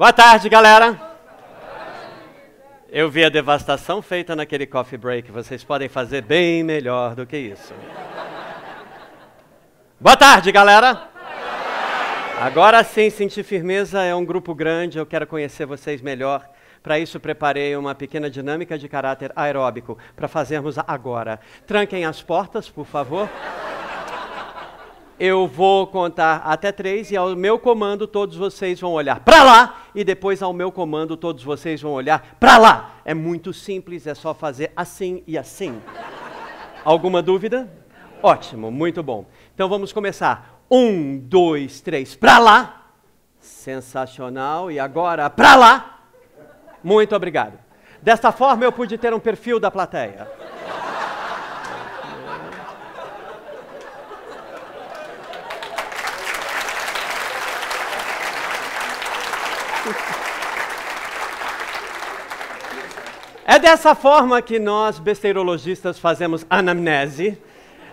Boa tarde, galera. Eu vi a devastação feita naquele coffee break. Vocês podem fazer bem melhor do que isso. Boa tarde, galera. Agora sim, sentir firmeza é um grupo grande. Eu quero conhecer vocês melhor. Para isso, preparei uma pequena dinâmica de caráter aeróbico para fazermos agora. Tranquem as portas, por favor. Eu vou contar até três e ao meu comando todos vocês vão olhar para lá e depois ao meu comando todos vocês vão olhar para lá. É muito simples, é só fazer assim e assim. Alguma dúvida? Ótimo, muito bom. Então vamos começar. Um, dois, três, para lá. Sensacional. E agora para lá. Muito obrigado. Desta forma eu pude ter um perfil da plateia. É dessa forma que nós, besteirologistas, fazemos anamnese.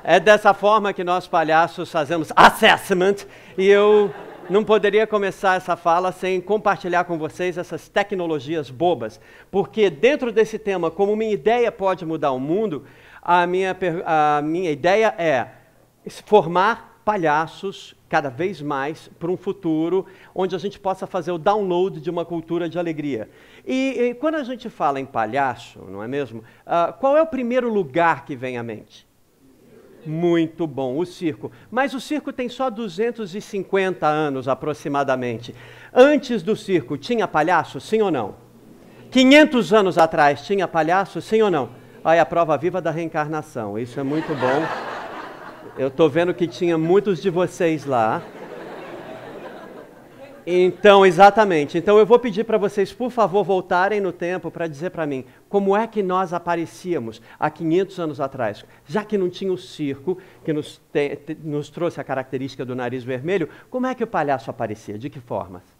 É dessa forma que nós, palhaços, fazemos assessment. E eu não poderia começar essa fala sem compartilhar com vocês essas tecnologias bobas, porque dentro desse tema, como minha ideia pode mudar o mundo, a minha, a minha ideia é formar palhaços cada vez mais para um futuro onde a gente possa fazer o download de uma cultura de alegria. E, e quando a gente fala em palhaço, não é mesmo? Uh, qual é o primeiro lugar que vem à mente? Muito bom, o circo. Mas o circo tem só 250 anos aproximadamente. Antes do circo, tinha palhaço, sim ou não? 500 anos atrás, tinha palhaço, sim ou não? Aí a prova viva da reencarnação. Isso é muito bom. Eu estou vendo que tinha muitos de vocês lá. Então, exatamente. Então, eu vou pedir para vocês, por favor, voltarem no tempo para dizer para mim como é que nós aparecíamos há 500 anos atrás. Já que não tinha o circo, que nos, te, te, nos trouxe a característica do nariz vermelho, como é que o palhaço aparecia? De que formas?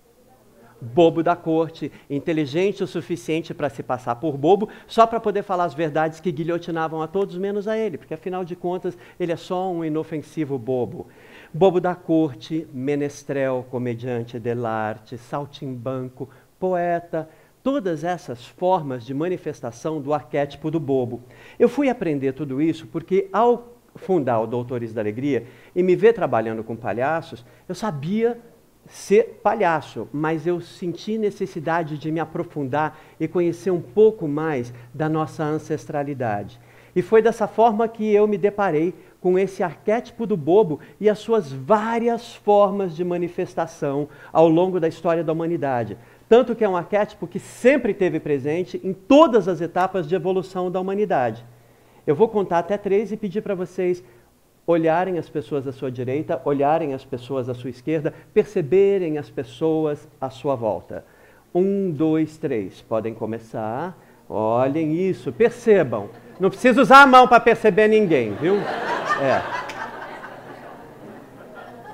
Bobo da corte, inteligente o suficiente para se passar por bobo, só para poder falar as verdades que guilhotinavam a todos menos a ele, porque afinal de contas ele é só um inofensivo bobo bobo da corte, menestrel, comediante dell'arte, saltimbanco, poeta, todas essas formas de manifestação do arquétipo do bobo. Eu fui aprender tudo isso porque ao fundar o Doutores da Alegria e me ver trabalhando com palhaços, eu sabia ser palhaço, mas eu senti necessidade de me aprofundar e conhecer um pouco mais da nossa ancestralidade. E foi dessa forma que eu me deparei com esse arquétipo do bobo e as suas várias formas de manifestação ao longo da história da humanidade. Tanto que é um arquétipo que sempre teve presente em todas as etapas de evolução da humanidade. Eu vou contar até três e pedir para vocês olharem as pessoas à sua direita, olharem as pessoas à sua esquerda, perceberem as pessoas à sua volta. Um, dois, três. Podem começar. Olhem isso, percebam. Não precisa usar a mão para perceber ninguém, viu? É.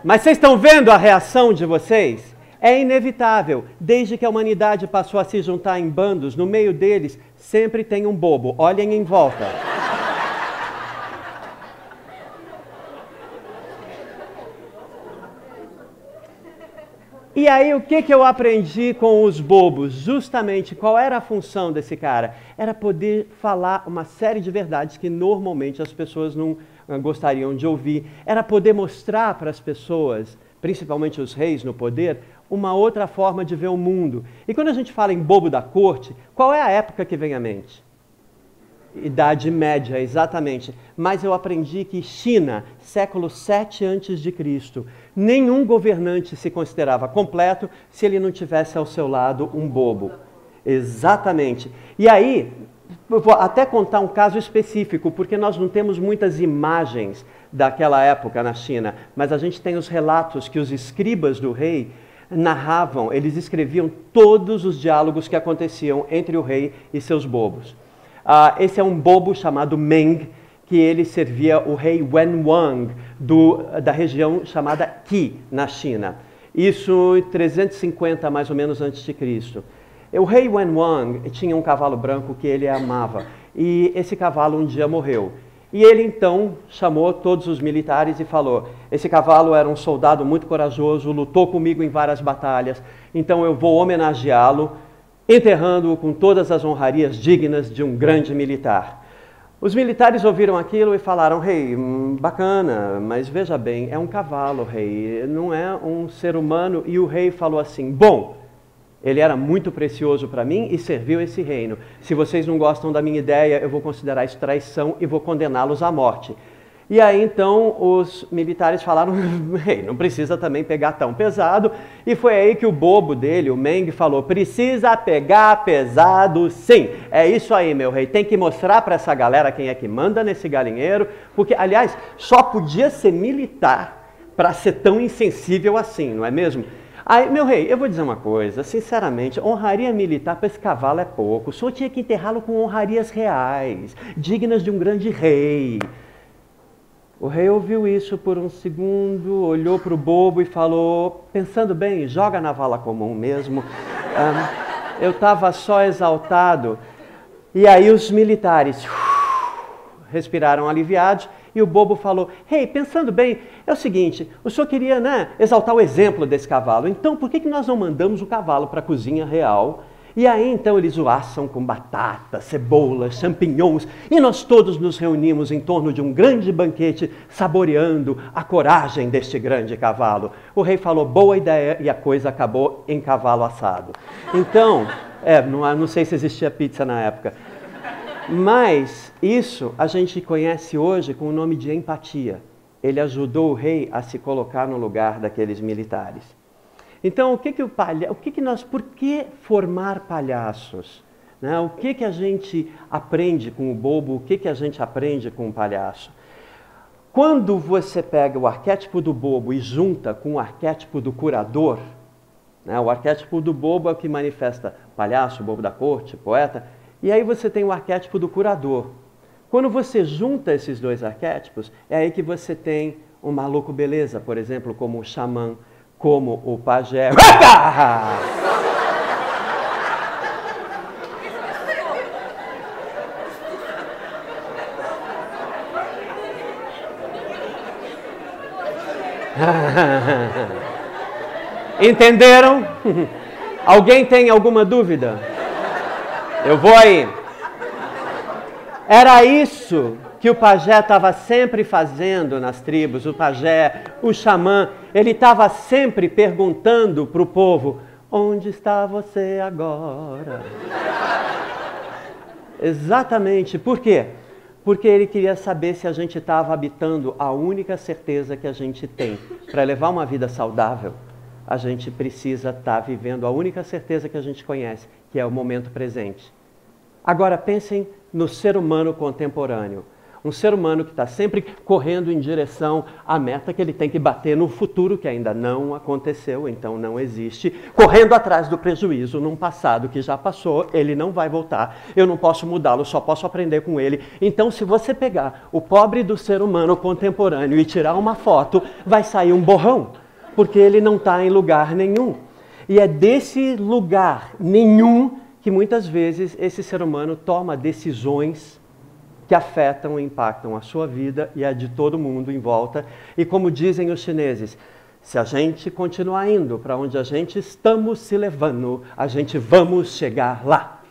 Mas vocês estão vendo a reação de vocês? É inevitável. Desde que a humanidade passou a se juntar em bandos, no meio deles sempre tem um bobo. Olhem em volta. E aí, o que, que eu aprendi com os bobos? Justamente qual era a função desse cara? Era poder falar uma série de verdades que normalmente as pessoas não ah, gostariam de ouvir. Era poder mostrar para as pessoas, principalmente os reis no poder, uma outra forma de ver o mundo. E quando a gente fala em bobo da corte, qual é a época que vem à mente? Idade Média, exatamente. Mas eu aprendi que China, século 7 a.C., nenhum governante se considerava completo se ele não tivesse ao seu lado um bobo. Exatamente. E aí, vou até contar um caso específico, porque nós não temos muitas imagens daquela época na China, mas a gente tem os relatos que os escribas do rei narravam, eles escreviam todos os diálogos que aconteciam entre o rei e seus bobos. Uh, esse é um bobo chamado Meng, que ele servia o rei Wen Wang, do, da região chamada Qi, na China. Isso em 350 mais ou menos antes de Cristo. O rei Wen Wang tinha um cavalo branco que ele amava, e esse cavalo um dia morreu. E ele então chamou todos os militares e falou: Esse cavalo era um soldado muito corajoso, lutou comigo em várias batalhas, então eu vou homenageá-lo, enterrando-o com todas as honrarias dignas de um grande militar. Os militares ouviram aquilo e falaram: Rei, hum, bacana, mas veja bem, é um cavalo, rei, não é um ser humano. E o rei falou assim: Bom, ele era muito precioso para mim e serviu esse reino. Se vocês não gostam da minha ideia, eu vou considerar isso traição e vou condená-los à morte. E aí então os militares falaram: Rei, não precisa também pegar tão pesado. E foi aí que o bobo dele, o Meng, falou: Precisa pegar pesado sim. É isso aí, meu rei. Tem que mostrar para essa galera quem é que manda nesse galinheiro. Porque, aliás, só podia ser militar para ser tão insensível assim, não é mesmo? Aí, meu rei, eu vou dizer uma coisa, sinceramente, honraria militar para esse cavalo é pouco. O senhor tinha que enterrá-lo com honrarias reais, dignas de um grande rei. O rei ouviu isso por um segundo, olhou para o bobo e falou: Pensando bem, joga na vala comum mesmo. Um, eu estava só exaltado. E aí os militares respiraram aliviados e o bobo falou: Rei, hey, pensando bem, é o seguinte: o senhor queria né, exaltar o exemplo desse cavalo, então por que, que nós não mandamos o cavalo para a cozinha real? E aí então eles o assam com batata, cebolas, champignons, e nós todos nos reunimos em torno de um grande banquete, saboreando a coragem deste grande cavalo. O rei falou boa ideia e a coisa acabou em cavalo assado. Então, é, não, não sei se existia pizza na época, mas isso a gente conhece hoje com o nome de empatia. Ele ajudou o rei a se colocar no lugar daqueles militares. Então, o que que o palha... o que que nós, por que formar palhaços? Né? O que que a gente aprende com o bobo? O que que a gente aprende com o palhaço? Quando você pega o arquétipo do bobo e junta com o arquétipo do curador, né? o arquétipo do bobo é o que manifesta palhaço, bobo da corte, poeta, e aí você tem o arquétipo do curador. Quando você junta esses dois arquétipos, é aí que você tem o maluco beleza, por exemplo, como o xamã, como o pajé. Entenderam? Alguém tem alguma dúvida? Eu vou aí. Era isso que o pajé estava sempre fazendo nas tribos, o pajé, o xamã, ele estava sempre perguntando para o povo: onde está você agora? Exatamente, por quê? Porque ele queria saber se a gente estava habitando a única certeza que a gente tem. Para levar uma vida saudável, a gente precisa estar tá vivendo a única certeza que a gente conhece, que é o momento presente. Agora pensem no ser humano contemporâneo. Um ser humano que está sempre correndo em direção à meta que ele tem que bater no futuro, que ainda não aconteceu, então não existe, correndo atrás do prejuízo num passado que já passou, ele não vai voltar, eu não posso mudá-lo, só posso aprender com ele. Então, se você pegar o pobre do ser humano contemporâneo e tirar uma foto, vai sair um borrão, porque ele não está em lugar nenhum. E é desse lugar nenhum que muitas vezes esse ser humano toma decisões que afetam e impactam a sua vida e a de todo mundo em volta. E como dizem os chineses, se a gente continuar indo para onde a gente estamos se levando, a gente vamos chegar lá.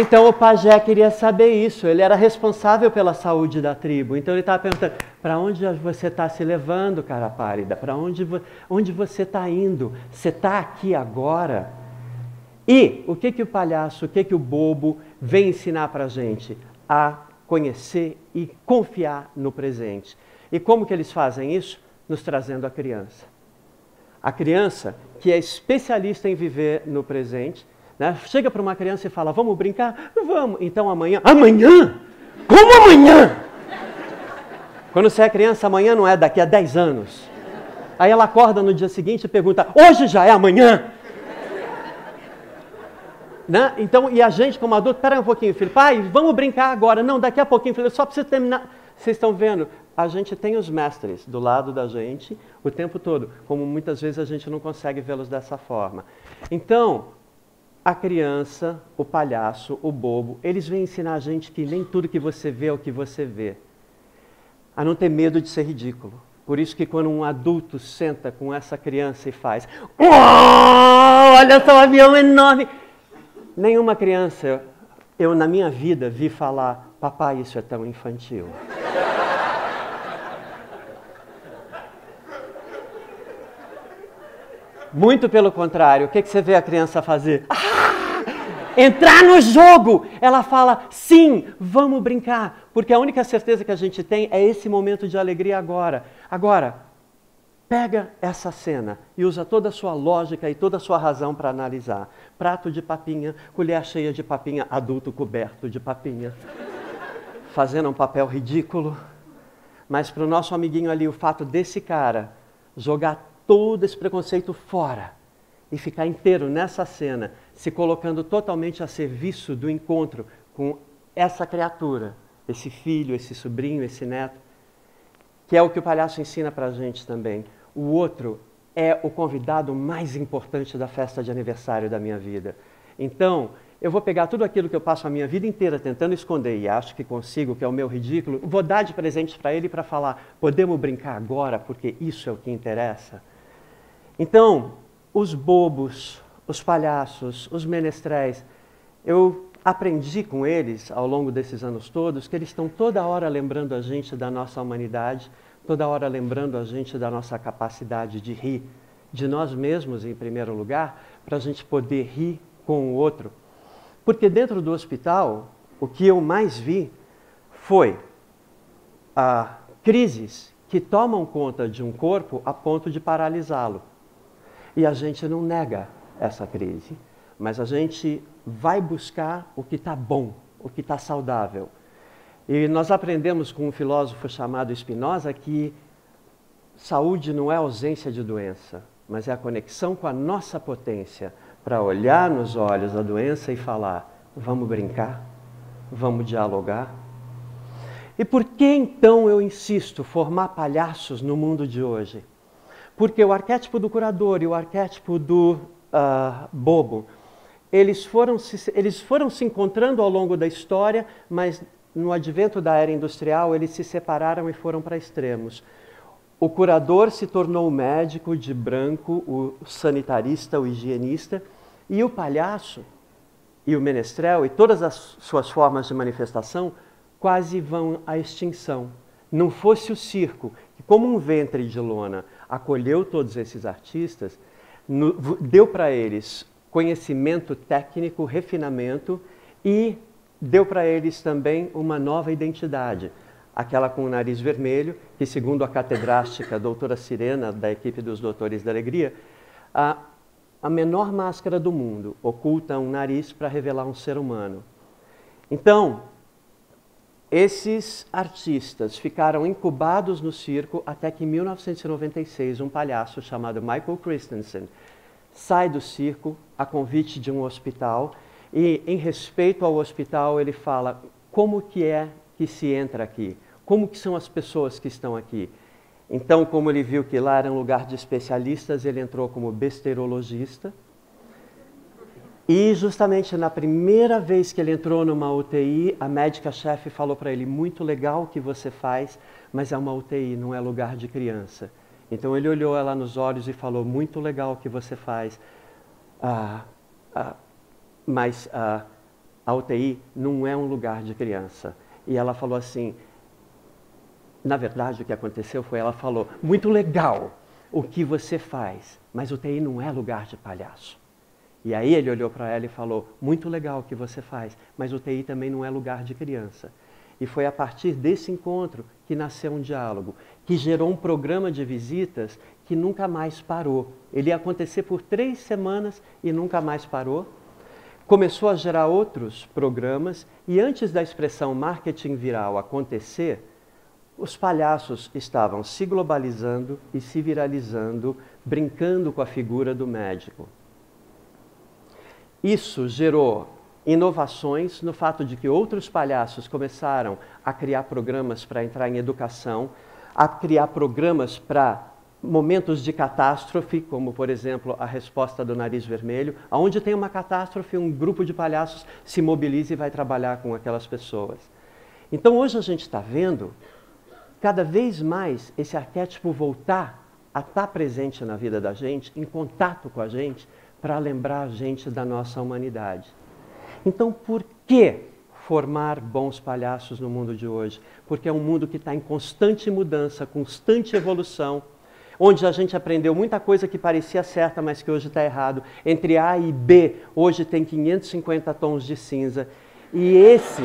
Então o pajé queria saber isso, ele era responsável pela saúde da tribo. Então ele estava perguntando: para onde você está se levando, cara pálida? Para onde, onde você está indo? Você está aqui agora? E o que, que o palhaço, o que, que o bobo vem ensinar para a gente? A conhecer e confiar no presente. E como que eles fazem isso? Nos trazendo a criança. A criança que é especialista em viver no presente né? Chega para uma criança e fala: Vamos brincar? Vamos. Então amanhã. Amanhã? Como amanhã? Quando você é criança, amanhã não é daqui a 10 anos. Aí ela acorda no dia seguinte e pergunta: Hoje já é amanhã? Né? Então, e a gente como adulto, espera um pouquinho, filho, pai, vamos brincar agora. Não, daqui a pouquinho, filho, eu só preciso terminar. Vocês estão vendo? a gente tem os mestres do lado da gente o tempo todo, como muitas vezes a gente não consegue vê-los dessa forma. Então, a criança, o palhaço, o bobo, eles vêm ensinar a gente que nem tudo que você vê é o que você vê. A não ter medo de ser ridículo. Por isso que quando um adulto senta com essa criança e faz, oh, olha só o avião enorme. Nenhuma criança, eu na minha vida vi falar, papai, isso é tão infantil. Muito pelo contrário, o que, que você vê a criança fazer? Ah, entrar no jogo! Ela fala, sim, vamos brincar, porque a única certeza que a gente tem é esse momento de alegria agora. Agora, pega essa cena e usa toda a sua lógica e toda a sua razão para analisar. Prato de papinha, colher cheia de papinha, adulto coberto de papinha, fazendo um papel ridículo. Mas para o nosso amiguinho ali, o fato desse cara jogar todo esse preconceito fora e ficar inteiro nessa cena, se colocando totalmente a serviço do encontro com essa criatura, esse filho, esse sobrinho, esse neto, que é o que o palhaço ensina para a gente também. O outro é o convidado mais importante da festa de aniversário da minha vida. Então, eu vou pegar tudo aquilo que eu passo a minha vida inteira tentando esconder e acho que consigo, que é o meu ridículo, vou dar de presente para ele para falar: podemos brincar agora, porque isso é o que interessa. Então, os bobos, os palhaços, os menestréis, eu aprendi com eles ao longo desses anos todos que eles estão toda hora lembrando a gente da nossa humanidade, toda hora lembrando a gente da nossa capacidade de rir, de nós mesmos em primeiro lugar, para a gente poder rir com o outro. Porque dentro do hospital, o que eu mais vi foi a crises que tomam conta de um corpo a ponto de paralisá-lo. E a gente não nega essa crise, mas a gente vai buscar o que está bom, o que está saudável. E nós aprendemos com um filósofo chamado Spinoza que saúde não é ausência de doença, mas é a conexão com a nossa potência para olhar nos olhos a doença e falar: vamos brincar, vamos dialogar. E por que então eu insisto formar palhaços no mundo de hoje? Porque o arquétipo do curador e o arquétipo do uh, bobo, eles foram, se, eles foram se encontrando ao longo da história, mas no advento da era industrial eles se separaram e foram para extremos. O curador se tornou o médico de branco, o sanitarista, o higienista, e o palhaço e o menestrel e todas as suas formas de manifestação quase vão à extinção. Não fosse o circo, que como um ventre de lona acolheu todos esses artistas, no, deu para eles conhecimento técnico, refinamento e deu para eles também uma nova identidade. Aquela com o nariz vermelho, que, segundo a catedrástica doutora Sirena, da equipe dos Doutores da Alegria, a, a menor máscara do mundo oculta um nariz para revelar um ser humano. Então, esses artistas ficaram incubados no circo até que em 1996 um palhaço chamado Michael Christensen sai do circo a convite de um hospital e em respeito ao hospital ele fala como que é que se entra aqui, como que são as pessoas que estão aqui. Então, como ele viu que lá era um lugar de especialistas, ele entrou como besteirologista e justamente na primeira vez que ele entrou numa UTI, a médica-chefe falou para ele: muito legal o que você faz, mas é uma UTI, não é lugar de criança. Então ele olhou ela nos olhos e falou: muito legal o que você faz, ah, ah, mas ah, a UTI não é um lugar de criança. E ela falou assim: na verdade, o que aconteceu foi ela falou: muito legal o que você faz, mas UTI não é lugar de palhaço. E aí ele olhou para ela e falou: Muito legal o que você faz, mas o TI também não é lugar de criança. E foi a partir desse encontro que nasceu um diálogo, que gerou um programa de visitas que nunca mais parou. Ele ia acontecer por três semanas e nunca mais parou. Começou a gerar outros programas e antes da expressão marketing viral acontecer, os palhaços estavam se globalizando e se viralizando, brincando com a figura do médico. Isso gerou inovações no fato de que outros palhaços começaram a criar programas para entrar em educação, a criar programas para momentos de catástrofe, como por exemplo a resposta do nariz vermelho, aonde tem uma catástrofe, um grupo de palhaços se mobiliza e vai trabalhar com aquelas pessoas. Então hoje a gente está vendo cada vez mais esse arquétipo voltar a estar tá presente na vida da gente, em contato com a gente, para lembrar a gente da nossa humanidade. Então, por que formar bons palhaços no mundo de hoje? Porque é um mundo que está em constante mudança, constante evolução, onde a gente aprendeu muita coisa que parecia certa, mas que hoje está errado. Entre A e B, hoje tem 550 tons de cinza. E esse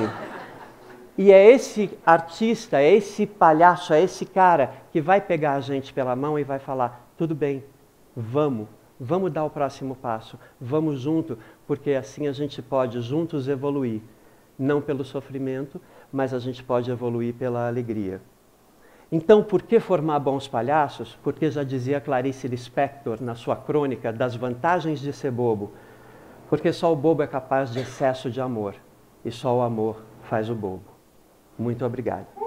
e é esse artista, é esse palhaço, é esse cara que vai pegar a gente pela mão e vai falar: tudo bem, vamos, vamos dar o próximo passo, vamos junto, porque assim a gente pode juntos evoluir, não pelo sofrimento, mas a gente pode evoluir pela alegria. Então, por que formar bons palhaços? Porque já dizia Clarice Lispector na sua crônica das vantagens de ser bobo. Porque só o bobo é capaz de excesso de amor, e só o amor faz o bobo. Muito obrigado.